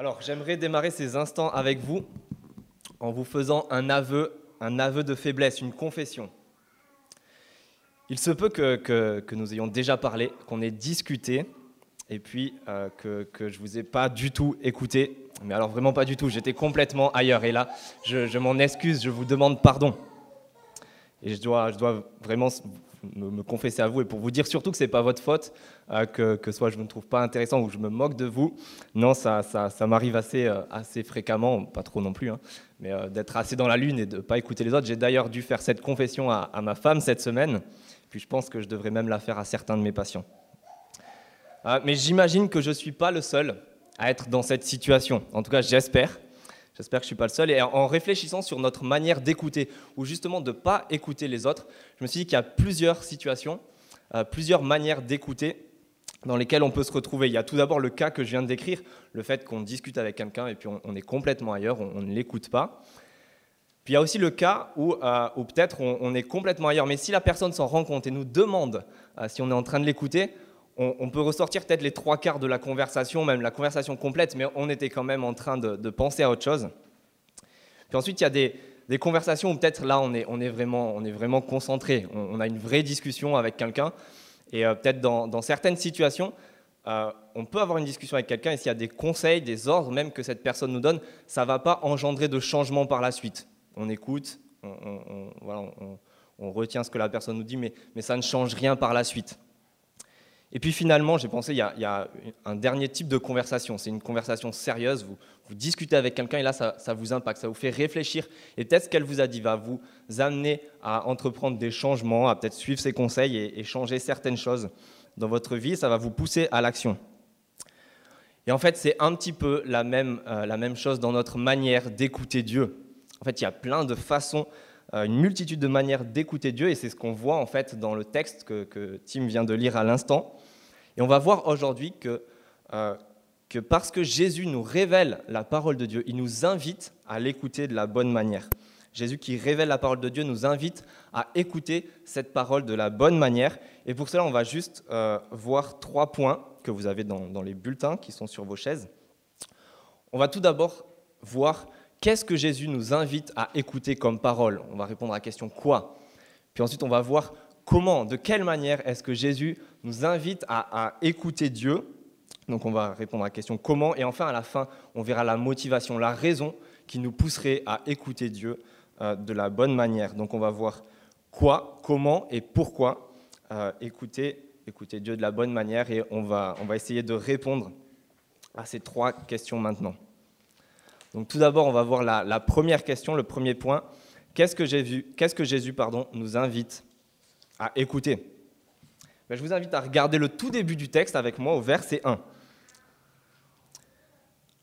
Alors, j'aimerais démarrer ces instants avec vous en vous faisant un aveu, un aveu de faiblesse, une confession. Il se peut que, nous ayons déjà parlé, qu'on ait discuté, et puis euh, que, je ne vous ai pas du tout écouté. Mais alors vraiment pas du tout, j'étais complètement ailleurs. Et là, je, je m'en excuse, je vous demande pardon. Et je dois, je dois vraiment me, confesser à vous et pour vous dire surtout que ce n'est pas votre faute, euh, que, que, soit je ne trouve pas intéressant ou je me moque de vous. Non, ça, ça, ça m'arrive assez, euh, assez fréquemment, pas trop non plus, hein, mais euh, d'être assez dans la lune et de ne pas écouter les autres. J'ai d'ailleurs dû faire cette confession à, à, ma femme cette semaine, puis je pense que je devrais même la faire à certains de mes patients. mais j'imagine que je ne suis pas le seul à être dans cette situation. En tout cas, j'espère. J'espère que je ne suis pas le seul. Et en réfléchissant sur notre manière d'écouter, ou justement de ne pas écouter les autres, je me suis dit qu'il y a plusieurs situations, euh, plusieurs manières d'écouter dans lesquelles on peut se retrouver. Il y a tout d'abord le cas que je viens de décrire, le fait qu'on discute avec quelqu'un et puis on, est complètement ailleurs, on, ne l'écoute pas. Puis il y a aussi le cas où, euh, peut-être on, est complètement ailleurs, mais si la personne s'en rend compte et nous demande euh, si on est en train de l'écouter, on, peut ressortir peut-être les trois quarts de la conversation, même la conversation complète, mais on était quand même en train de, penser à autre chose. Puis ensuite, il y a des, conversations où peut-être là, on est, vraiment, concentré, on, a une vraie discussion avec quelqu'un, et euh, peut-être dans, certaines situations, euh, on peut avoir une discussion avec quelqu'un, et s'il y a des conseils, des ordres même que cette personne nous donne, ça ne va pas engendrer de changement par la suite. On écoute, on, retient ce que la personne nous dit, mais ça ne change rien par la suite. Et puis finalement, j'ai pensé, il y, a, un dernier type de conversation. C'est une conversation sérieuse. Vous, discutez avec quelqu'un et là, ça, vous impacte, ça vous fait réfléchir. Et peut-être ce qu'elle vous a dit va vous amener à entreprendre des changements, à peut-être suivre ses conseils et, changer certaines choses dans votre vie. Ça va vous pousser à l'action. Et en fait, c'est un petit peu la même, euh, la même chose dans notre manière d'écouter Dieu. En fait, il y a plein de façons euh, une multitude de manières d'écouter Dieu, et c'est ce qu'on voit en fait dans le texte que Tim vient de lire à l'instant. Et on va voir aujourd'hui que, euh, que parce que Jésus nous révèle la parole de Dieu, il nous invite à l'écouter de la bonne manière. Jésus qui révèle la parole de Dieu nous invite à écouter cette parole de la bonne manière. Et pour cela, on va juste euh, voir trois points que vous avez dans les bulletins qui sont sur vos chaises. On va tout d'abord voir qu'est-ce que Jésus nous invite à écouter comme parole. On va répondre à la question quoi? Puis ensuite, on va voir comment, de quelle manière est-ce que Jésus nous invite à, écouter Dieu Donc on va répondre à la question comment, et enfin à la fin, on verra la motivation, la raison qui nous pousserait à écouter Dieu euh, de la bonne manière. Donc on va voir quoi, comment et pourquoi euh, écouter, écouter Dieu de la bonne manière, et on va, on va essayer de répondre à ces trois questions maintenant. Donc tout d'abord, on va voir la, première question, le premier point. Qu'est-ce que, Jésus, qu'est-ce que Jésus pardon, nous invite à écouter. Ben, je vous invite à regarder le tout début du texte avec moi au verset 1.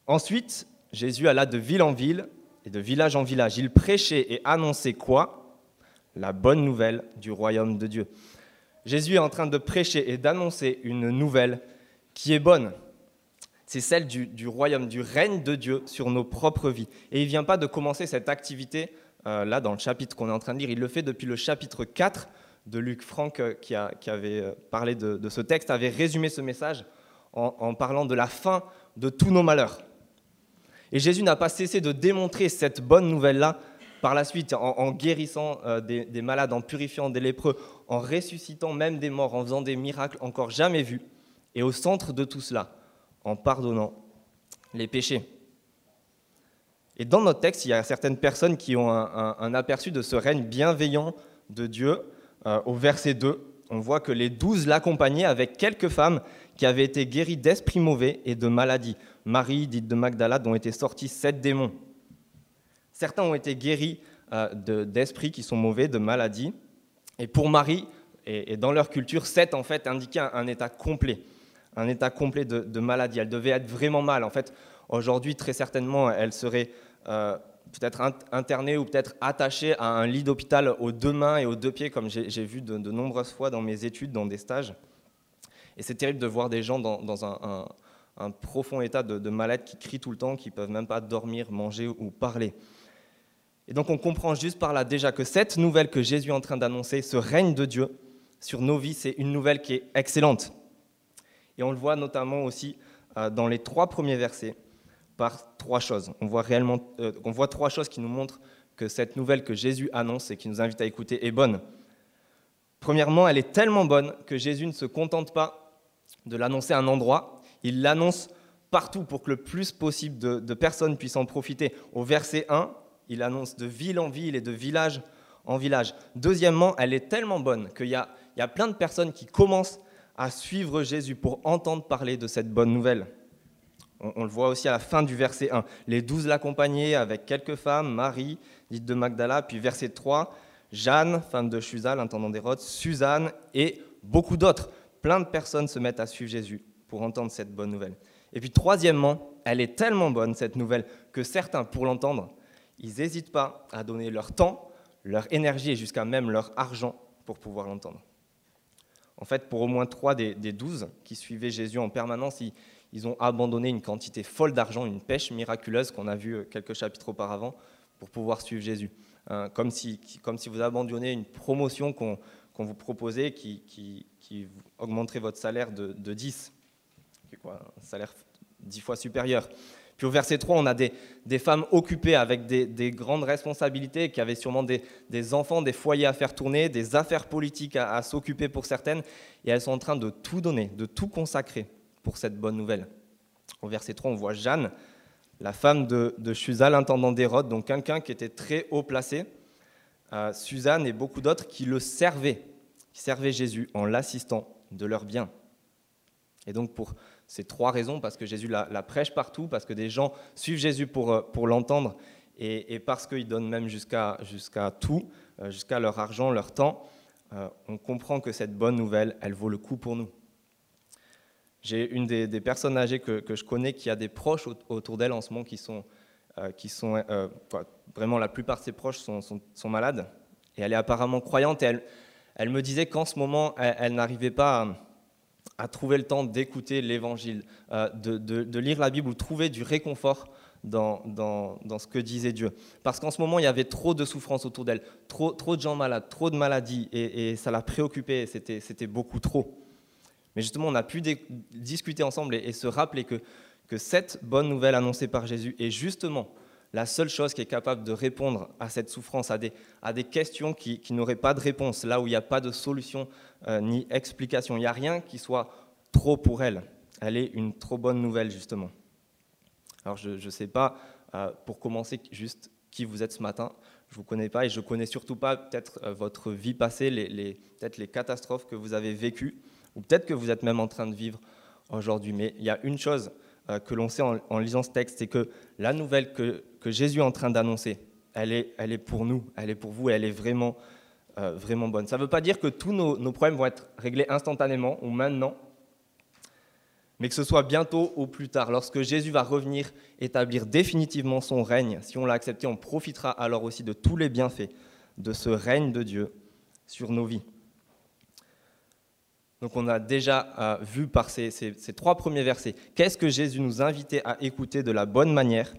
Ensuite, Jésus alla de ville en ville et de village en village. Il prêchait et annonçait quoi? La bonne nouvelle du royaume de Dieu. Jésus est en train de prêcher et d'annoncer une nouvelle qui est bonne. C'est celle du, royaume, du règne de Dieu sur nos propres vies. Et il ne vient pas de commencer cette activité euh, là dans le chapitre qu'on est en train de lire. Il le fait depuis le chapitre 4 de Luc Franck, euh, qui, avait euh, parlé de, ce texte, avait résumé ce message en, parlant de la fin de tous nos malheurs. Et Jésus n'a pas cessé de démontrer cette bonne nouvelle-là par la suite, en, guérissant euh, des, malades, en purifiant des lépreux, en ressuscitant même des morts, en faisant des miracles encore jamais vus. Et au centre de tout cela, en pardonnant les péchés. Et dans notre texte, il y a certaines personnes qui ont un aperçu de ce règne bienveillant de Dieu, euh, au verset 2, on voit que les douze l'accompagnaient avec quelques femmes qui avaient été guéries d'esprits mauvais et de maladies. Marie, dite de Magdala, dont étaient sortis sept démons. Certains ont été guéris euh, d'esprits qui sont mauvais, de maladies. Et pour Marie, et, dans leur culture, sept en fait indiquait un, état complet, un état complet de, maladie. Elle devait être vraiment mal. En fait, aujourd'hui, très certainement, elle serait euh, peut-être interné ou peut-être attaché à un lit d'hôpital aux deux mains et aux deux pieds, comme j'ai vu de, nombreuses fois dans mes études, dans des stages. Et c'est terrible de voir des gens dans, un, profond état de, de mal qui crient tout le temps, qui ne peuvent même pas dormir, manger ou parler. Et donc on comprend juste par là déjà que cette nouvelle que Jésus est en train d'annoncer, ce règne de Dieu sur nos vies, c'est une nouvelle qui est excellente. Et on le voit notamment aussi euh, dans les trois premiers versets par trois choses. On voit, réellement, euh, on voit trois choses qui nous montrent que cette nouvelle que Jésus annonce et qui nous invite à écouter est bonne. Premièrement, elle est tellement bonne que Jésus ne se contente pas de l'annoncer à un endroit, il l'annonce partout pour que le plus possible de, personnes puissent en profiter. Au verset 1, il annonce de ville en ville et de village en village. Deuxièmement, elle est tellement bonne qu'il y a, il y a plein de personnes qui commencent à suivre Jésus pour entendre parler de cette bonne nouvelle. On, le voit aussi à la fin du verset 1. Les douze l'accompagnaient avec quelques femmes, Marie, dite de Magdala, puis verset 3, Jeanne, femme de Chusa, l'intendant d'Hérode, Suzanne et beaucoup d'autres. Plein de personnes se mettent à suivre Jésus pour entendre cette bonne nouvelle. Et puis troisièmement, elle est tellement bonne, cette nouvelle, que certains, pour l'entendre, ils n'hésitent pas à donner leur temps, leur énergie et jusqu'à même leur argent pour pouvoir l'entendre. En fait, pour au moins trois des, douze qui suivaient Jésus en permanence, ils, ont abandonné une quantité folle d'argent, une pêche miraculeuse qu'on a vu euh, quelques chapitres auparavant, pour pouvoir suivre Jésus. Hein, comme, si, comme si vous abandonniez une promotion qu'on vous proposait qui, qui, augmenterait votre salaire de, de 10 quoi, un salaire dix fois supérieur. Puis au verset 3, on a des, des femmes occupées avec des, des, grandes responsabilités, qui avaient sûrement des, des, enfants, des foyers à faire tourner, des affaires politiques à, s'occuper pour certaines, et elles sont en train de tout donner, de tout consacrer pour cette bonne nouvelle. Au verset 3, on voit Jeanne, la femme de, de Chusa, l'intendant d'Hérode, donc quelqu'un qui était très haut placé, euh, Suzanne et beaucoup d'autres qui le servaient, qui servaient Jésus en l'assistant de leurs biens. Et donc pour ces trois raisons, parce que Jésus la, prêche partout, parce que des gens suivent Jésus pour, euh, l'entendre, et, parce qu'il donne même jusqu'à tout, euh, jusqu'à leur argent, leur temps, on comprend que cette bonne nouvelle, elle vaut le coup pour nous. J'ai une des, personnes âgées que, je connais qui a des proches autour d'elle en ce moment qui sont, qui sont vraiment la plupart de ses proches sont, malades, et elle est apparemment croyante, et elle, me disait qu'en ce moment, elle, n'arrivait pas à trouver le temps d'écouter l'Évangile, euh, de, lire la Bible ou trouver du réconfort dans, ce que disait Dieu. Parce qu'en ce moment, il y avait trop de souffrances autour d'elle, trop, trop de gens malades, trop de maladies, et, ça la préoccupait, c'était beaucoup trop. Mais justement, on a pu discuter ensemble et, se rappeler que, cette bonne nouvelle annoncée par Jésus est justement la seule chose qui est capable de répondre à cette souffrance, à des, questions qui, n'auraient pas de réponse, là où il n'y a pas de solution euh, ni explication. Il n'y a rien qui soit trop pour elle. Elle est une trop bonne nouvelle, justement. Alors, je ne sais pas, euh, pour commencer, juste qui vous êtes ce matin. Je ne vous connais pas et je ne connais surtout pas peut-être euh, votre vie passée, peut-être les catastrophes que vous avez vécues, ou peut-être que vous êtes même en train de vivre aujourd'hui. Mais il y a une chose que l'on sait en, lisant ce texte, c'est que la nouvelle que, Jésus est en train d'annoncer, elle est, elle est pour nous, elle est pour vous, elle est vraiment euh, vraiment bonne. Ça ne veut pas dire que tous nos, problèmes vont être réglés instantanément ou maintenant, mais que ce soit bientôt ou plus tard, lorsque Jésus va revenir établir définitivement son règne. Si on l'a accepté, on profitera alors aussi de tous les bienfaits de ce règne de Dieu sur nos vies. Donc on a déjà euh, vu par ces, ces, trois premiers versets qu'est-ce que Jésus nous invitait à écouter de la bonne manière.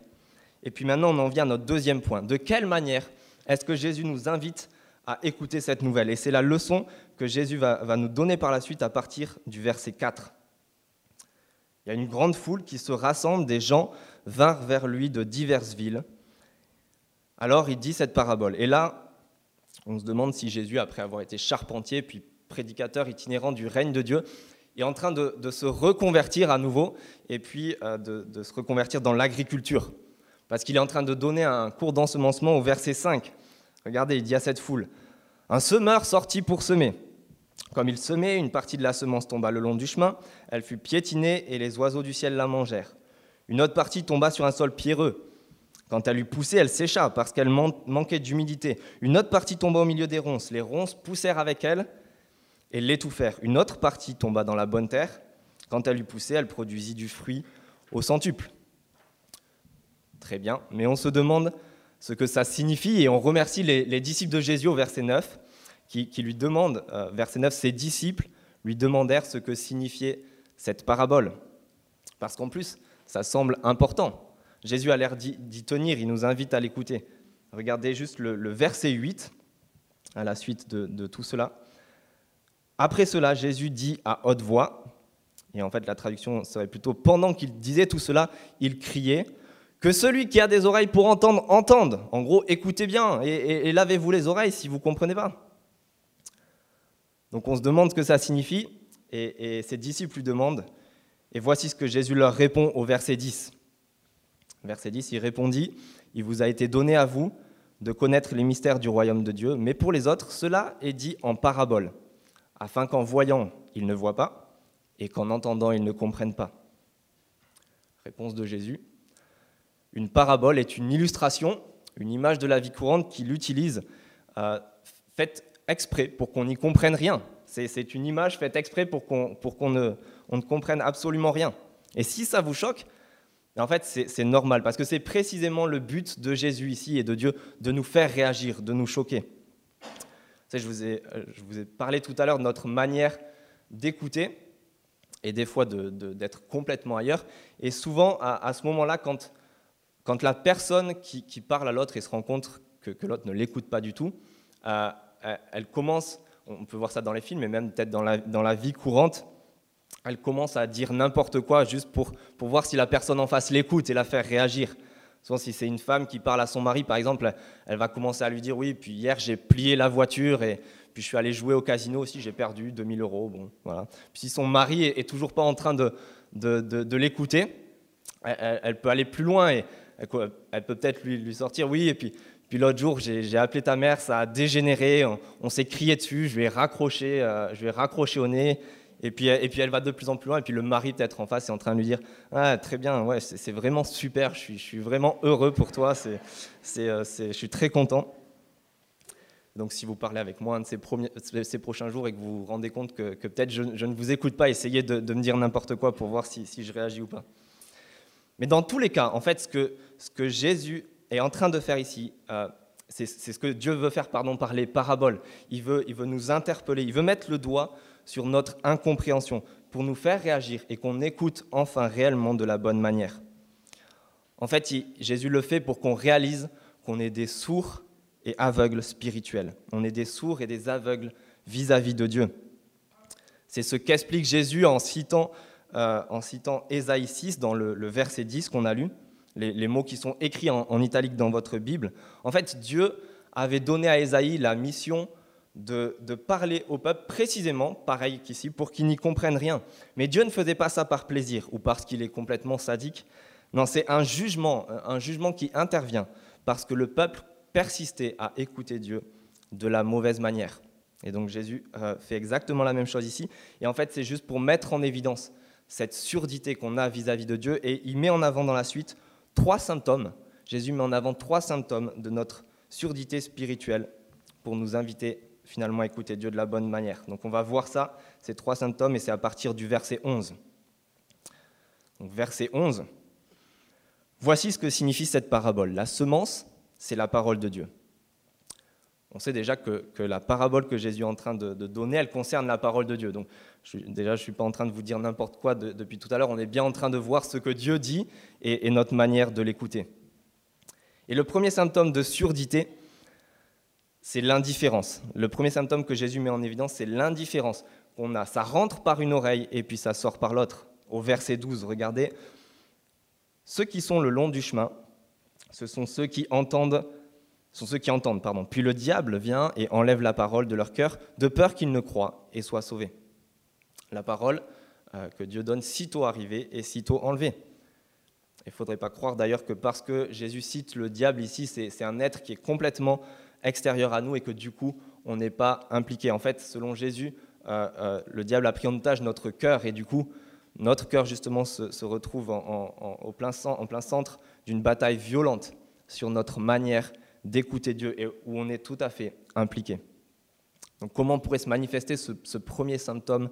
Et puis maintenant on en vient à notre deuxième point. De quelle manière est-ce que Jésus nous invite à écouter cette nouvelle? Et c'est la leçon que Jésus va, nous donner par la suite à partir du verset 4. Il y a une grande foule qui se rassemble, des gens vinrent vers lui de diverses villes. Alors il dit cette parabole. Et là, on se demande si Jésus, après avoir été charpentier, puis prédicateur itinérant du règne de Dieu, est en train de, se reconvertir à nouveau, et puis euh, de, de se reconvertir dans l'agriculture. Parce qu'il est en train de donner un cours d'ensemencement au verset 5. Regardez, il dit à cette foule, un semeur sortit pour semer. Comme il semait, une partie de la semence tomba le long du chemin, elle fut piétinée et les oiseaux du ciel la mangèrent. Une autre partie tomba sur un sol pierreux. Quand elle eut poussé, elle sécha parce qu'elle manquait d'humidité. Une autre partie tomba au milieu des ronces. Les ronces poussèrent avec elle et l'étouffèrent. Une autre partie tomba dans la bonne terre. Quand elle eut poussé, elle produisit du fruit au centuple. Très bien, mais on se demande ce que ça signifie, et on remercie les, disciples de Jésus au verset 9, qui, lui demandent, euh, verset 9, ses disciples lui demandèrent ce que signifiait cette parabole. Parce qu'en plus, ça semble important. Jésus a l'air d'y tenir, il nous invite à l'écouter. Regardez juste le, verset 8, à la suite de, de tout cela. Après cela, Jésus dit à haute voix, et en fait la traduction serait plutôt pendant qu'il disait tout cela, il criait Que celui qui a des oreilles pour entendre, entende. En gros, écoutez bien et, lavez-vous les oreilles si vous ne comprenez pas. Donc on se demande ce que ça signifie, et, et ses disciples lui demandent, et voici ce que Jésus leur répond au verset 10. Verset 10, il répondit, Il vous a été donné à vous de connaître les mystères du royaume de Dieu, mais pour les autres, cela est dit en parabole, afin qu'en voyant, ils ne voient pas, et qu'en entendant, ils ne comprennent pas. Réponse de Jésus. Une parabole est une illustration, une image de la vie courante qu'il utilise, euh, faite exprès pour qu'on n'y comprenne rien. C'est une image faite exprès pour qu'on ne, ne comprenne absolument rien. Et si ça vous choque, en fait, c'est normal, parce que c'est précisément le but de Jésus ici et de Dieu, de nous faire réagir, de nous choquer. Je, vous ai, euh, je vous ai parlé tout à l'heure de notre manière d'écouter, et des fois d'être complètement ailleurs. Et souvent, à, ce moment-là, quand, quand la personne qui, parle à l'autre et se rend compte que, l'autre ne l'écoute pas du tout, euh, elle commence, on peut voir ça dans les films, mais même peut-être dans la, dans la vie courante, elle commence à dire n'importe quoi juste pour, pour voir si la personne en face l'écoute et la faire réagir. Souvent, si c'est une femme qui parle à son mari, par exemple, elle va commencer à lui dire Oui, puis hier j'ai plié la voiture et puis je suis allé jouer au casino aussi, j'ai perdu 2000 euros. Bon, voilà. Puis si son mari est, toujours pas en train de, de, de, l'écouter, elle, peut aller plus loin et elle, peut peut-être lui, lui, sortir Oui, et puis, puis l'autre jour, j'ai appelé ta mère, ça a dégénéré, on, s'est crié dessus, je lui ai raccroché, euh, je lui ai raccroché au nez et puis, et puis elle va de plus en plus loin, et puis le mari peut-être en face est en train de lui dire Ah, très bien, ouais, c'est vraiment super, je suis, je suis, vraiment heureux pour toi, c'est euh, je suis très content. Donc si vous parlez avec moi un de ces, premiers, ces prochains jours et que vous vous rendez compte que, que peut-être je, ne vous écoute pas, essayez de, de me dire n'importe quoi pour voir si, si, je réagis ou pas. Mais dans tous les cas, en fait, ce que, ce que Jésus est en train de faire ici, euh, c'est ce que Dieu veut faire pardon, par les paraboles. Il veut, il veut nous interpeller, il veut mettre le doigt sur notre incompréhension pour nous faire réagir et qu'on écoute enfin réellement de la bonne manière. En fait, Jésus le fait pour qu'on réalise qu'on est des sourds et aveugles spirituels. On est des sourds et des aveugles vis-à-vis de Dieu. C'est ce qu'explique Jésus en citant, euh, en citant Ésaïe 6 dans le, verset 10 qu'on a lu, les, mots qui sont écrits en, en italique dans votre Bible. En fait, Dieu avait donné à Ésaïe la mission de, parler au peuple précisément, pareil qu'ici, pour qu'ils n'y comprennent rien. Mais Dieu ne faisait pas ça par plaisir ou parce qu'il est complètement sadique. Non, c'est un jugement, un jugement qui intervient parce que le peuple persistait à écouter Dieu de la mauvaise manière. Et donc Jésus euh, fait exactement la même chose ici. Et en fait, c'est juste pour mettre en évidence cette surdité qu'on a vis-à-vis -vis de Dieu. Et il met en avant dans la suite trois symptômes. Jésus met en avant trois symptômes de notre surdité spirituelle pour nous inviter finalement écouter Dieu de la bonne manière. Donc on va voir ça, ces trois symptômes, et c'est à partir du verset 11. Donc verset 11. Voici ce que signifie cette parabole. La semence, c'est la parole de Dieu. On sait déjà que, la parabole que Jésus est en train de, donner, elle concerne la parole de Dieu. Donc déjà, je ne suis pas en train de vous dire n'importe quoi depuis tout à l'heure, on est bien en train de voir ce que Dieu dit et notre manière de l'écouter. Et le premier symptôme de surdité, c'est l'indifférence. Le premier symptôme que Jésus met en évidence, c'est l'indifférence qu'on a. Ça rentre par une oreille et puis ça sort par l'autre. Au verset 12, regardez. Ceux qui sont le long du chemin, ce sont ceux qui entendent, sont ceux qui entendent, pardon. Puis le diable vient et enlève la parole de leur cœur, de peur qu'ils ne croient et soient sauvés. La parole euh, que Dieu donne sitôt arrivée et sitôt enlevée. Il ne faudrait pas croire d'ailleurs que parce que Jésus cite le diable ici, c'est un être qui est complètement extérieur à nous et que du coup, on n'est pas impliqué. En fait, selon Jésus, euh, euh, le diable a pris en otage notre cœur et du coup, notre cœur justement se, retrouve en, au plein, en plein centre d'une bataille violente sur notre manière d'écouter Dieu et où on est tout à fait impliqué. Donc comment pourrait se manifester ce, premier symptôme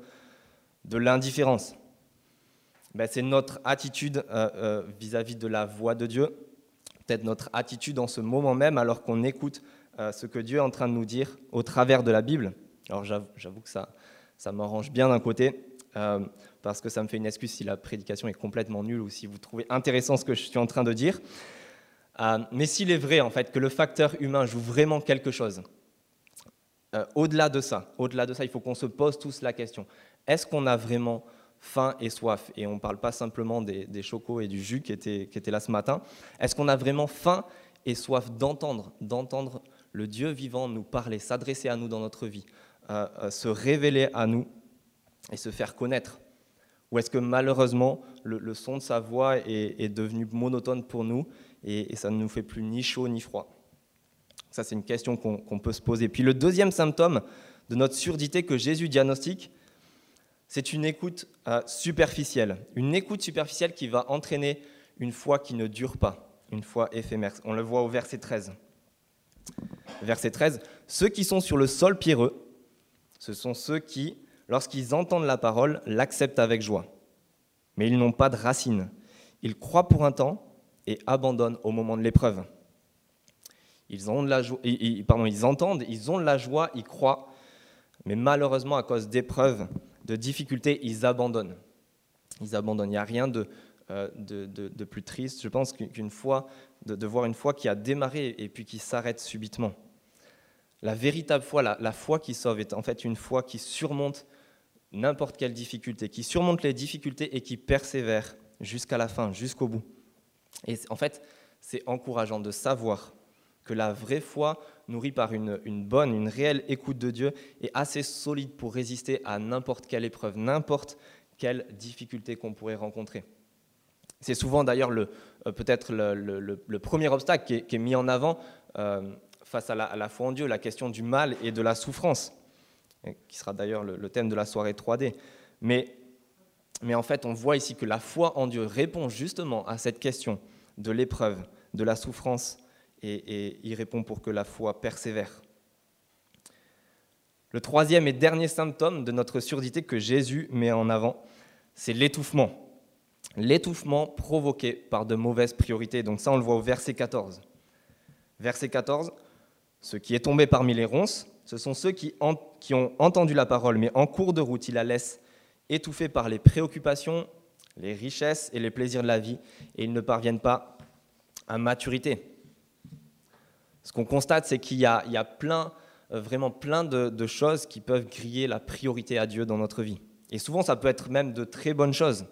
de l'indifférence? Ben, C'est notre attitude euh, vis-à-vis -vis de la voix de Dieu, peut-être notre attitude en ce moment même alors qu'on écoute ce que Dieu est en train de nous dire au travers de la Bible. Alors j'avoue que ça, ça m'arrange bien d'un côté, euh, parce que ça me fait une excuse si la prédication est complètement nulle ou si vous trouvez intéressant ce que je suis en train de dire. Euh, mais s'il est vrai en fait que le facteur humain joue vraiment quelque chose, euh, au-delà de ça, au-delà de ça, il faut qu'on se pose tous la question est-ce qu'on a vraiment faim et soif? Et on ne parle pas simplement des, chocos et du jus qui étaient, qui étaient là ce matin. Est-ce qu'on a vraiment faim et soif d'entendre, d'entendre le Dieu vivant nous parler, s'adresser à nous dans notre vie, euh, euh, se révéler à nous et se faire connaître Ou est-ce que malheureusement, le, son de sa voix est, devenu monotone pour nous et, ça ne nous fait plus ni chaud ni froid? Ça, c'est une question qu'on peut se poser. Puis le deuxième symptôme de notre surdité que Jésus diagnostique, c'est une écoute euh, superficielle. Une écoute superficielle qui va entraîner une foi qui ne dure pas, une foi éphémère. On le voit au verset 13. Verset 13, ceux qui sont sur le sol pierreux, ce sont ceux qui, lorsqu'ils entendent la parole, l'acceptent avec joie. Mais ils n'ont pas de racines. Ils croient pour un temps et abandonnent au moment de l'épreuve. Ils, ont de la pardon, ils entendent, ils ont de la joie, ils croient, mais malheureusement, à cause d'épreuves, de difficultés, ils abandonnent. Ils abandonnent. Il n'y a rien de, euh, de, plus triste, je pense, qu'une foi, de, voir une foi qui a démarré et puis qui s'arrête subitement. La véritable foi, la, foi qui sauve, est en fait une foi qui surmonte n'importe quelle difficulté, qui surmonte les difficultés et qui persévère jusqu'à la fin, jusqu'au bout. Et en fait, c'est encourageant de savoir que la vraie foi, nourrie par une, bonne, une réelle écoute de Dieu, est assez solide pour résister à n'importe quelle épreuve, n'importe quelle difficulté qu'on pourrait rencontrer. C'est souvent d'ailleurs le, euh, peut-être le, premier obstacle qui est, mis en avant euh, face à la, foi en Dieu, la question du mal et de la souffrance, qui sera d'ailleurs le, thème de la soirée 3D. Mais, mais en fait, on voit ici que la foi en Dieu répond justement à cette question de l'épreuve, de la souffrance et, il répond pour que la foi persévère. Le troisième et dernier symptôme de notre surdité que Jésus met en avant, c'est l'étouffement. L'étouffement provoqué par de mauvaises priorités. Donc ça, on le voit au verset 14. Verset 14, ce qui est tombé parmi les ronces, ce sont ceux qui, ont entendu la parole, mais en cours de route, ils la laissent étouffée par les préoccupations, les richesses et les plaisirs de la vie, et ils ne parviennent pas à maturité. Ce qu'on constate, c'est qu'il y, a plein, euh, vraiment plein de, choses qui peuvent griller la priorité à Dieu dans notre vie. Et souvent, ça peut être même de très bonnes choses.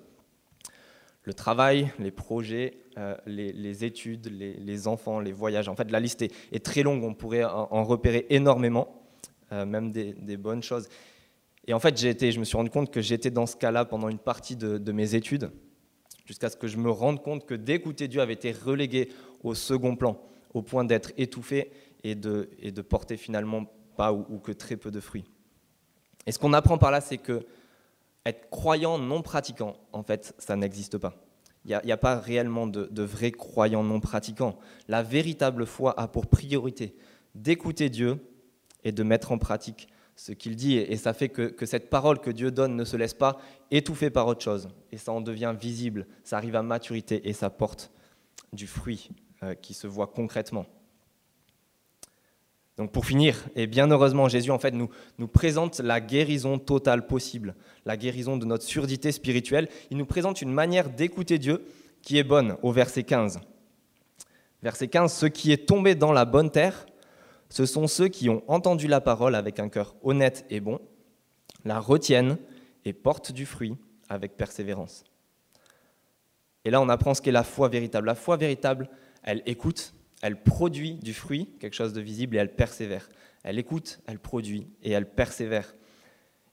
Le travail, les projets, euh, les, études, les, enfants, les voyages. En fait, la liste est, très longue. On pourrait en, repérer énormément, euh, même des, bonnes choses. Et en fait, été, je me suis rendu compte que j'étais dans ce cas-là pendant une partie de, mes études, jusqu'à ce que je me rende compte que d'écouter Dieu avait été relégué au second plan au point d'être étouffé et de porter finalement pas ou, que très peu de fruits. Et ce qu'on apprend par là, c'est que être croyant non pratiquant, en fait, ça n'existe pas. Il n'y a, pas réellement de, de vrais croyants non pratiquants. La véritable foi a pour priorité d'écouter Dieu et de mettre en pratique ce qu'il dit. Et ça fait que, cette parole que Dieu donne ne se laisse pas étouffer par autre chose. Et ça en devient visible, ça arrive à maturité et ça porte du fruit euh, qui se voit concrètement. Donc pour finir, et bien heureusement, Jésus en fait nous, nous présente la guérison totale possible, la guérison de notre surdité spirituelle. Il nous présente une manière d'écouter Dieu qui est bonne au verset 15. Verset 15, ce qui est tombé dans la bonne terre, ce sont ceux qui ont entendu la parole avec un cœur honnête et bon, la retiennent et portent du fruit avec persévérance. Et là, on apprend ce qu'est la foi véritable. La foi véritable, elle écoute, elle produit du fruit, quelque chose de visible, et elle persévère. Elle écoute, elle produit, et elle persévère.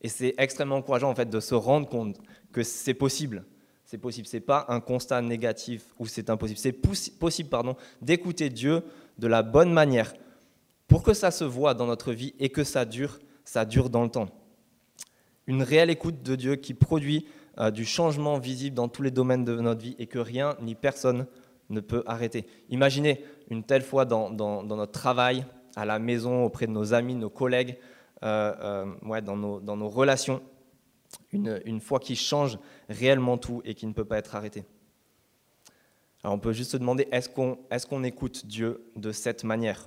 Et c'est extrêmement encourageant en fait de se rendre compte que c'est possible. C'est possible. C'est pas un constat négatif ou c'est impossible. C'est possible, pardon, d'écouter Dieu de la bonne manière pour que ça se voit dans notre vie et que ça dure, ça dure dans le temps. Une réelle écoute de Dieu qui produit euh, du changement visible dans tous les domaines de notre vie et que rien ni personne ne peut arrêter. Imaginez une telle fois dans, notre travail, à la maison, auprès de nos amis, nos collègues, euh, euh, ouais, dans, nos, relations, une, foi qui change réellement tout et qui ne peut pas être arrêtée. Alors on peut juste se demander, est-ce qu'on est écoute Dieu de cette manière?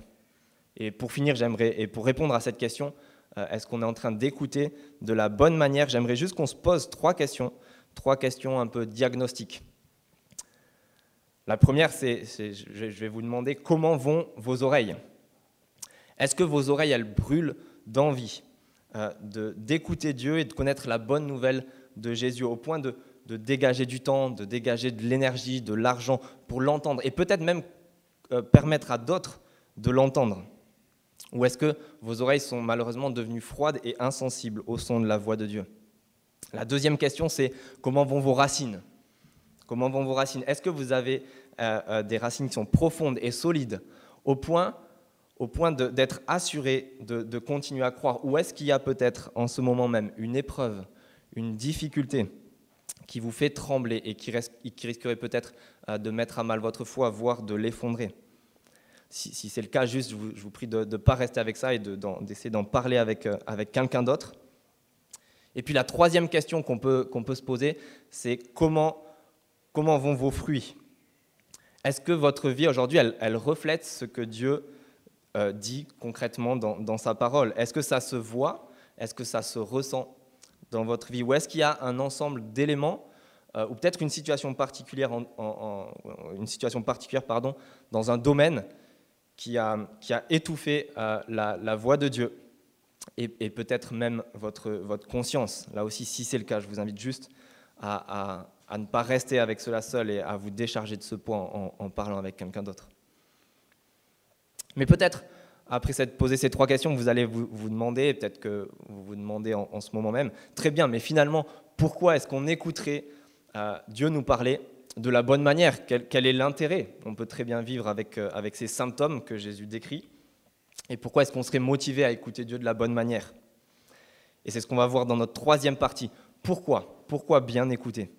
Et pour finir, j'aimerais, et pour répondre à cette question, euh, est-ce qu'on est en train d'écouter de la bonne manière? J'aimerais juste qu'on se pose trois questions, trois questions un peu diagnostiques. La première, c'est, je vais vous demander comment vont vos oreilles. Est-ce que vos oreilles, elles brûlent d'envie euh, d'écouter Dieu et de connaître la bonne nouvelle de Jésus, au point de, dégager du temps, de dégager de l'énergie, de l'argent pour l'entendre, et peut-être même euh, permettre à d'autres de l'entendre? Ou est-ce que vos oreilles sont malheureusement devenues froides et insensibles au son de la voix de Dieu? La deuxième question, c'est comment vont vos racines? Comment vont vos racines? Est-ce que vous avez euh, euh, des racines qui sont profondes et solides au point, d'être assuré de, continuer à croire? Ou est-ce qu'il y a peut-être en ce moment même une épreuve, une difficulté qui vous fait trembler et qui, risquerait peut-être euh, de mettre à mal votre foi, voire de l'effondrer? Si, c'est le cas, juste, je vous, prie de ne pas rester avec ça et d'essayer d'en parler avec, avec quelqu'un d'autre. Et puis la troisième question qu'on peut, qu'on peut se poser, c'est comment Comment vont vos fruits? Est-ce que votre vie aujourd'hui, elle, reflète ce que Dieu euh, dit concrètement dans, sa parole? Est-ce que ça se voit? Est-ce que ça se ressent dans votre vie? Ou est-ce qu'il y a un ensemble d'éléments euh, ou peut-être une situation particulière, une situation particulière pardon, dans un domaine qui a, qui a étouffé euh, la, voix de Dieu et, peut-être même votre, votre conscience? Là aussi, si c'est le cas, je vous invite juste à ne pas rester avec cela seul et à vous décharger de ce poids en, parlant avec quelqu'un d'autre. Mais peut-être, après s'être posé ces trois questions, vous allez vous, demander, peut-être que vous vous demandez en, ce moment même, très bien, mais finalement, pourquoi est-ce qu'on écouterait euh, Dieu nous parler de la bonne manière? Quel, est l'intérêt? On peut très bien vivre avec, euh, avec ces symptômes que Jésus décrit. Et pourquoi est-ce qu'on serait motivé à écouter Dieu de la bonne manière? Et c'est ce qu'on va voir dans notre troisième partie. Pourquoi? Pourquoi bien écouter?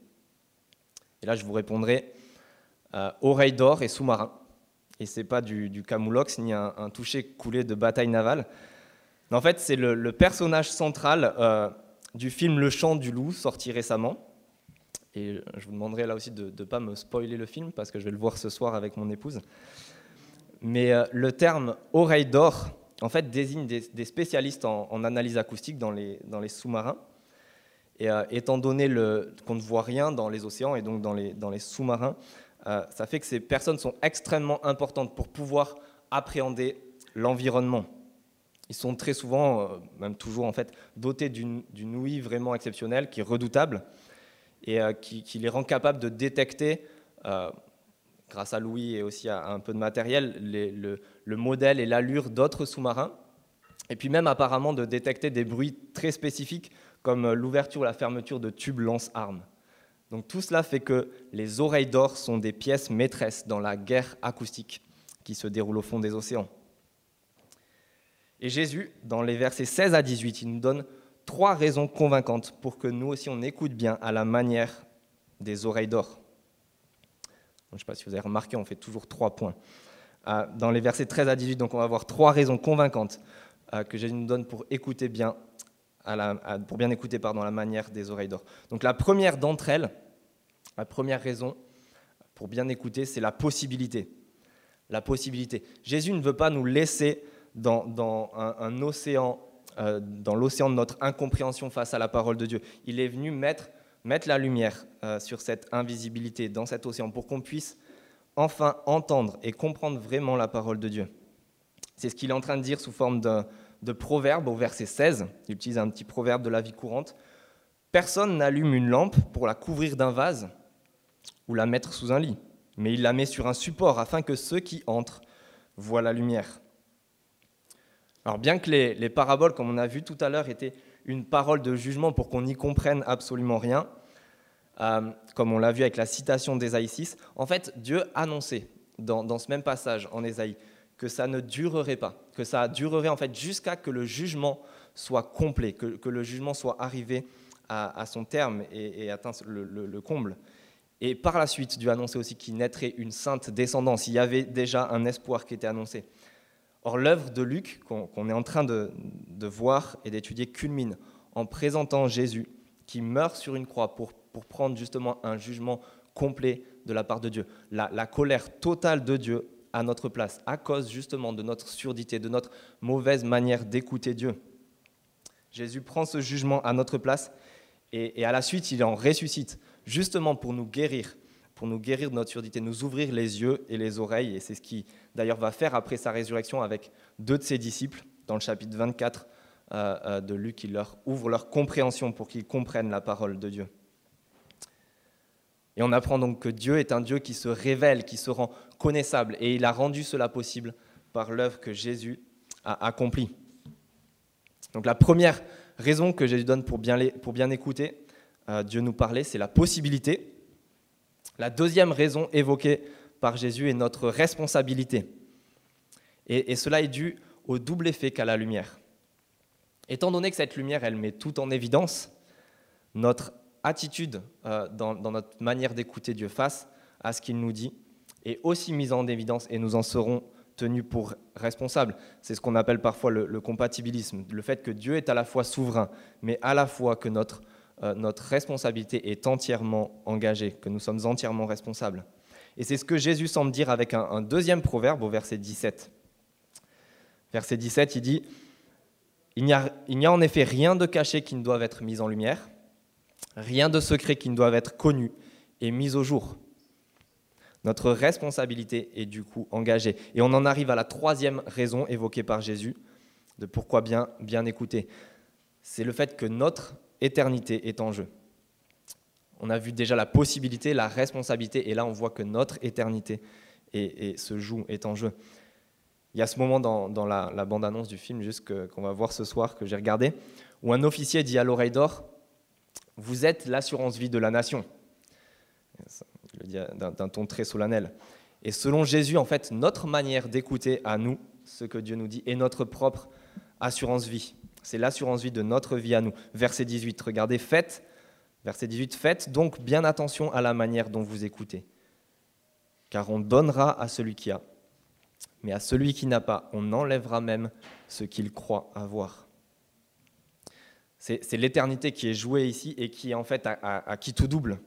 Et là, je vous répondrai euh, oreille d'or et sous-marin. Et ce n'est pas du, du, camoulox ni un, toucher coulé de bataille navale. en fait, c'est le, personnage central euh, du film Le Chant du Loup, sorti récemment. Et je vous demanderai là aussi de ne pas me spoiler le film, parce que je vais le voir ce soir avec mon épouse. Mais euh, le terme oreille d'or, en fait, désigne des, spécialistes en, analyse acoustique dans les sous-marins et euh, étant donné qu'on ne voit rien dans les océans et donc dans les, sous-marins, euh, ça fait que ces personnes sont extrêmement importantes pour pouvoir appréhender l'environnement. Ils sont très souvent, euh, même toujours en fait, dotés d'une ouïe vraiment exceptionnelle, qui est redoutable, et qui, les rend capables de détecter, grâce à l'ouïe et aussi à, un peu de matériel, le modèle et l'allure d'autres sous-marins, et puis même apparemment de détecter des bruits très spécifiques comme l'ouverture ou la fermeture de tubes lance-armes. Donc tout cela fait que les oreilles d'or sont des pièces maîtresses dans la guerre acoustique qui se déroule au fond des océans. Et Jésus, dans les versets 16 à 18, il nous donne trois raisons convaincantes pour que nous aussi on écoute bien à la manière des oreilles d'or. Je ne sais pas si vous avez remarqué, on fait toujours trois points. Euh, dans les versets 13 à 18, donc on va voir trois raisons convaincantes euh, que Jésus nous donne pour écouter bien pour bien écouter pardon, la manière des oreilles d'or. Donc la première d'entre elles, la première raison pour bien écouter, c'est la possibilité. La possibilité. Jésus ne veut pas nous laisser dans, un, océan, euh, dans l'océan de notre incompréhension face à la parole de Dieu. Il est venu mettre, la lumière euh, sur cette invisibilité, dans cet océan, pour qu'on puisse enfin entendre et comprendre vraiment la parole de Dieu. C'est ce qu'il est en train de dire sous forme d'un de Proverbe au verset 16. Il utilise un petit proverbe de la vie courante. Personne n'allume une lampe pour la couvrir d'un vase ou la mettre sous un lit, mais il la met sur un support afin que ceux qui entrent voient la lumière. Alors bien que les, paraboles, comme on a vu tout à l'heure, étaient une parole de jugement pour qu'on n'y comprenne absolument rien, euh, comme on l'a vu avec la citation d'Ésaïe 6, en fait, Dieu annonçait dans, dans ce même passage en Ésaïe que ça ne durerait pas, que ça durerait en fait jusqu'à que le jugement soit complet, que, le jugement soit arrivé à, son terme et, atteint le, comble. Et par la suite, Dieu annonçait aussi qu'il naîtrait une sainte descendance. Il y avait déjà un espoir qui était annoncé. Or, l'œuvre de Luc, qu'on est en train de, voir et d'étudier, culmine en présentant Jésus qui meurt sur une croix pour, pour prendre justement un jugement complet de la part de Dieu. la colère totale de Dieu à notre place, à cause justement de notre surdité, de notre mauvaise manière d'écouter Dieu. Jésus prend ce jugement à notre place et, à la suite, il en ressuscite, justement pour nous guérir, pour nous guérir de notre surdité, nous ouvrir les yeux et les oreilles. Et c'est ce qu'il d'ailleurs va faire après sa résurrection avec deux de ses disciples dans le chapitre 24 de Luc, il leur ouvre leur compréhension pour qu'ils comprennent la parole de Dieu. Et on apprend donc que Dieu est un Dieu qui se révèle, qui se rend connaissable, et il a rendu cela possible par l'œuvre que Jésus a accomplie. Donc la première raison que Jésus donne pour bien, pour bien écouter euh, Dieu nous parler, c'est la possibilité. La deuxième raison évoquée par Jésus est notre responsabilité. Et, et cela est dû au double effet qu'a la lumière. Étant donné que cette lumière, elle met tout en évidence, notre attitude euh, dans, notre manière d'écouter Dieu face à ce qu'il nous dit est aussi mise en évidence et nous en serons tenus pour responsables. C'est ce qu'on appelle parfois le, compatibilisme, le fait que Dieu est à la fois souverain, mais à la fois que notre, euh, notre responsabilité est entièrement engagée, que nous sommes entièrement responsables. Et c'est ce que Jésus semble dire avec un, deuxième proverbe au verset 17. Verset 17, il dit, il n'y a, a en effet rien de caché qui ne doive être mis en lumière, Rien de secret qui ne doit être connu et mis au jour. Notre responsabilité est du coup engagée. Et on en arrive à la troisième raison évoquée par Jésus de pourquoi bien, bien écouter. C'est le fait que notre éternité est en jeu. On a vu déjà la possibilité, la responsabilité, et là on voit que notre éternité et, se joue, est en jeu. Il y a ce moment dans, la, bande-annonce du film, juste qu'on va voir ce soir, que j'ai regardé, où un officier dit à l'oreille d'or, vous êtes l'assurance vie de la nation. Je le dis d'un ton très solennel. Et selon Jésus, en fait, notre manière d'écouter à nous ce que Dieu nous dit est notre propre assurance vie. C'est l'assurance vie de notre vie à nous. Verset 18, regardez, faites, verset 18, faites donc bien attention à la manière dont vous écoutez. Car on donnera à celui qui a, mais à celui qui n'a pas, on enlèvera même ce qu'il croit avoir. C'est l'éternité qui est jouée ici et qui en fait à, qui tout double.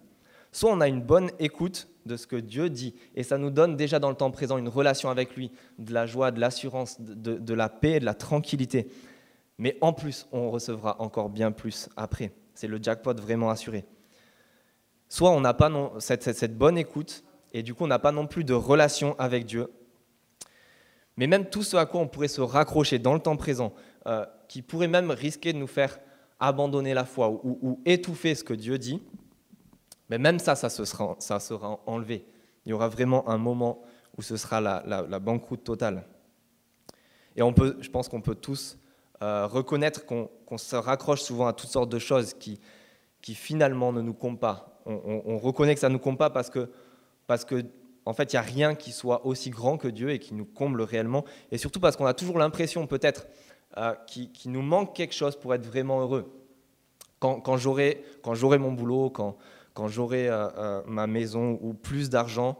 Soit on a une bonne écoute de ce que Dieu dit, et ça nous donne déjà dans le temps présent une relation avec lui, de la joie, de l'assurance, de, la paix, de la tranquillité. Mais en plus, on recevra encore bien plus après. C'est le jackpot vraiment assuré. Soit on n'a pas cette, bonne écoute, et du coup on n'a pas non plus de relation avec Dieu. Mais même tout ce à quoi on pourrait se raccrocher dans le temps présent, euh, qui pourrait même risquer de nous faire abandonner la foi ou, étouffer ce que Dieu dit, mais même ça, ça, sera, ça sera enlevé. Il y aura vraiment un moment où ce sera la, banqueroute totale. Et on peut, je pense qu'on peut tous euh, reconnaître qu'on se raccroche souvent à toutes sortes de choses qui, qui finalement ne nous comptent pas. On, reconnaît que ça ne nous compte pas parce que, parce que en fait, il n'y a rien qui soit aussi grand que Dieu et qui nous comble réellement. Et surtout parce qu'on a toujours l'impression, peut-être, euh, qui, nous manque quelque chose pour être vraiment heureux. Quand, j'aurai mon boulot, quand, j'aurai euh, euh, ma maison ou plus d'argent,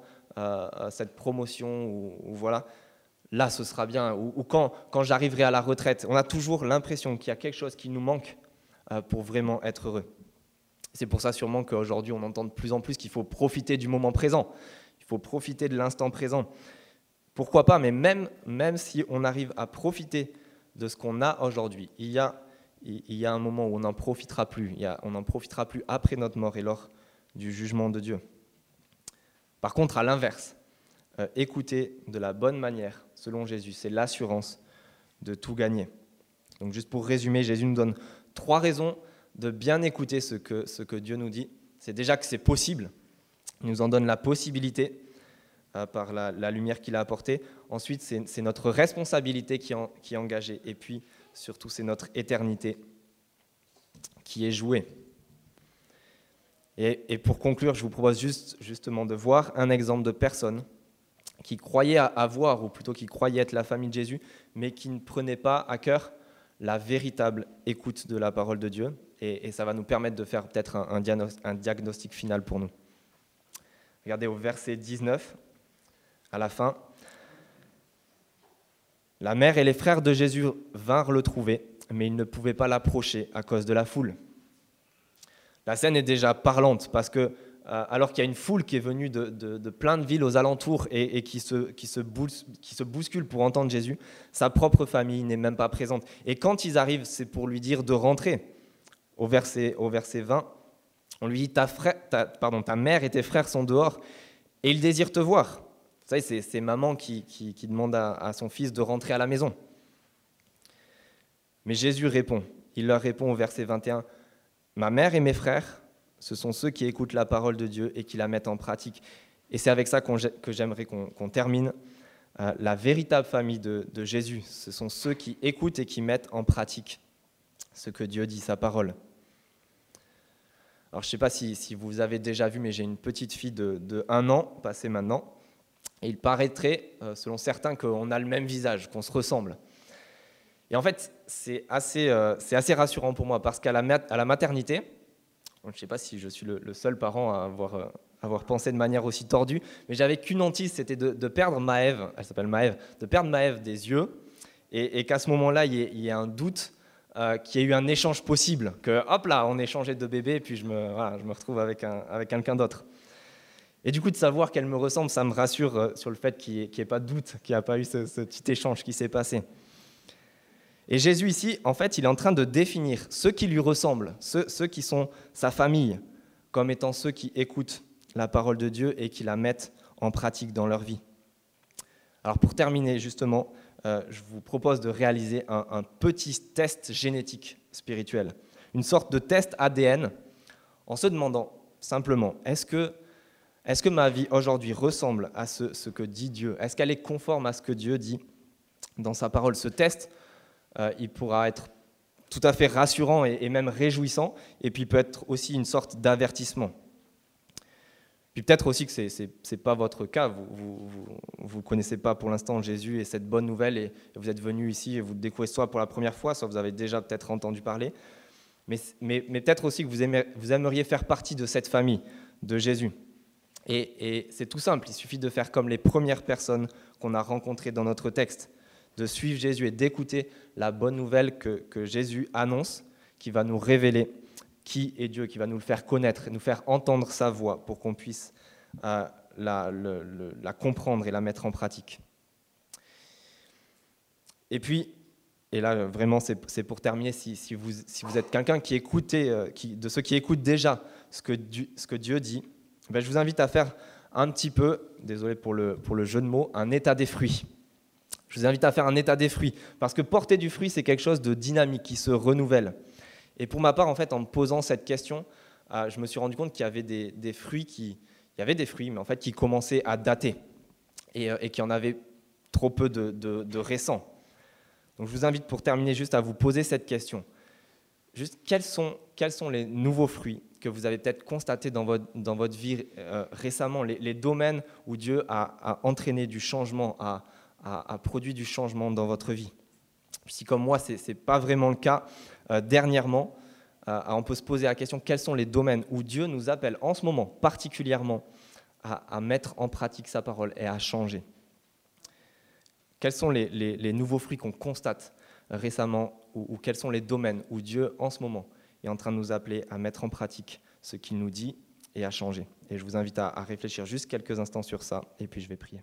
cette promotion, ou, voilà, là ce sera bien. Ou, quand, j'arriverai à la retraite, on a toujours l'impression qu'il y a quelque chose qui nous manque pour vraiment être heureux. C'est pour ça sûrement qu'aujourd'hui on entend de plus en plus qu'il faut profiter du moment présent, il faut profiter de l'instant présent. Pourquoi pas, mais même si on arrive à profiter de ce qu'on a aujourd'hui. Il, y a, il y a un moment où on n'en profitera plus. Il y a, on n'en profitera plus après notre mort et lors du jugement de Dieu. Par contre, à l'inverse, euh, écouter de la bonne manière, selon Jésus, c'est l'assurance de tout gagner. Donc juste pour résumer, Jésus nous donne trois raisons de bien écouter ce que, ce que Dieu nous dit. C'est déjà que c'est possible. Il nous en donne la possibilité. Euh, par la, lumière qu'il a apportée. Ensuite, c'est notre responsabilité qui, est engagée. Et puis, surtout, c'est notre éternité qui est jouée. Et, pour conclure, je vous propose juste, justement de voir un exemple de personne qui croyait avoir, ou plutôt qui croyait être la famille de Jésus, mais qui ne prenait pas à cœur la véritable écoute de la parole de Dieu. Et, ça va nous permettre de faire peut-être un, un diagnostic final pour nous. Regardez au verset 19 à la fin. La mère et les frères de Jésus vinrent le trouver, mais ils ne pouvaient pas l'approcher à cause de la foule. La scène est déjà parlante parce que, euh, alors qu'il y a une foule qui est venue de, plein de villes aux alentours et, qui, se, qui, se qui se bouscule pour entendre Jésus, sa propre famille n'est même pas présente. Et quand ils arrivent, c'est pour lui dire de rentrer. Au verset, au verset 20, on lui dit ta, frère, pardon, ta mère et tes frères sont dehors et ils désirent te voir savez, c'est maman qui, demande à, son fils de rentrer à la maison. Mais Jésus répond. Il leur répond au verset 21, Ma mère et mes frères, ce sont ceux qui écoutent la parole de Dieu et qui la mettent en pratique. Et c'est avec ça que j'aimerais qu'on termine. Euh, la véritable famille de, Jésus, ce sont ceux qui écoutent et qui mettent en pratique ce que Dieu dit, sa parole. Alors je ne sais pas si, vous avez déjà vu, mais j'ai une petite fille de, un an, passée maintenant, et il paraîtrait, euh, selon certains, qu'on a le même visage, qu'on se ressemble. Et en fait, c'est assez, euh, rassurant pour moi, parce qu'à la, maternité, je ne sais pas si je suis le, seul parent à avoir, euh, avoir, pensé de manière aussi tordue, mais j'avais qu'une hantise, c'était de, perdre Maëve, elle s'appelle Maëve, de perdre Maëve des yeux, et, qu'à ce moment-là, il y, ait un doute qu'il y ait eu un échange possible, que hop là, on échangeait de bébé, et puis je me, retrouve avec, avec quelqu'un d'autre. Et du coup, de savoir qu'elle me ressemble, ça me rassure euh, sur le fait qu'il n'y ait, pas de doute, qu'il n'y a pas eu ce, petit échange qui s'est passé. Et Jésus ici, en fait, il est en train de définir ceux qui lui ressemblent, ceux, qui sont sa famille, comme étant ceux qui écoutent la parole de Dieu et qui la mettent en pratique dans leur vie. Alors pour terminer, justement, euh, je vous propose de réaliser un, petit test génétique spirituel, une sorte de test ADN, en se demandant simplement, est-ce que, est que ma vie aujourd'hui ressemble à ce, que dit Dieu? Est-ce qu'elle est conforme à ce que Dieu dit? Dans sa parole Ce test, euh, il pourra être tout à fait rassurant et, même réjouissant, et puis peut être aussi une sorte d'avertissement. Puis peut-être aussi que ce n'est pas votre cas, vous ne connaissez pas pour l'instant Jésus et cette bonne nouvelle, et, vous êtes venu ici et vous découvrez soit pour la première fois, soit vous avez déjà peut-être entendu parler, mais, mais, peut-être aussi que vous, vous, aimeriez faire partie de cette famille de Jésus. Et, c'est tout simple, il suffit de faire comme les premières personnes qu'on a rencontrées dans notre texte de suivre Jésus et d'écouter la bonne nouvelle que, Jésus annonce, qui va nous révéler qui est Dieu, qui va nous le faire connaître, et nous faire entendre sa voix pour qu'on puisse euh, la, comprendre et la mettre en pratique. Et puis, et là vraiment c'est pour terminer, si, vous, êtes quelqu'un qui écoute, euh, de ceux qui écoutent déjà ce que Dieu dit, ben, je vous invite à faire un petit peu, désolé pour le, jeu de mots, un état des fruits. Je vous invite à faire un état des fruits, parce que porter du fruit, c'est quelque chose de dynamique, qui se renouvelle. Et pour ma part, en fait, en me posant cette question, euh, je me suis rendu compte qu'il y avait des, fruits qui, y avait des fruits, mais en fait, qui commençaient à dater et, euh, qu'il y en avait trop peu de, récents. Donc, je vous invite pour terminer juste à vous poser cette question. Juste, quels sont les nouveaux fruits que vous avez peut-être constatés dans votre, dans votre vie euh, récemment, les, domaines où Dieu a, entraîné du changement, a, a, produit du changement dans votre vie. Si comme moi, ce n'est pas vraiment le cas, euh, dernièrement, euh, on peut se poser la question quels sont les domaines où Dieu nous appelle en ce moment particulièrement à, mettre en pratique sa parole et à changer? Quels sont les, nouveaux fruits qu'on constate récemment ou, quels sont les domaines où Dieu en ce moment est en train de nous appeler à mettre en pratique ce qu'il nous dit et à changer Et je vous invite à réfléchir juste quelques instants sur ça et puis je vais prier.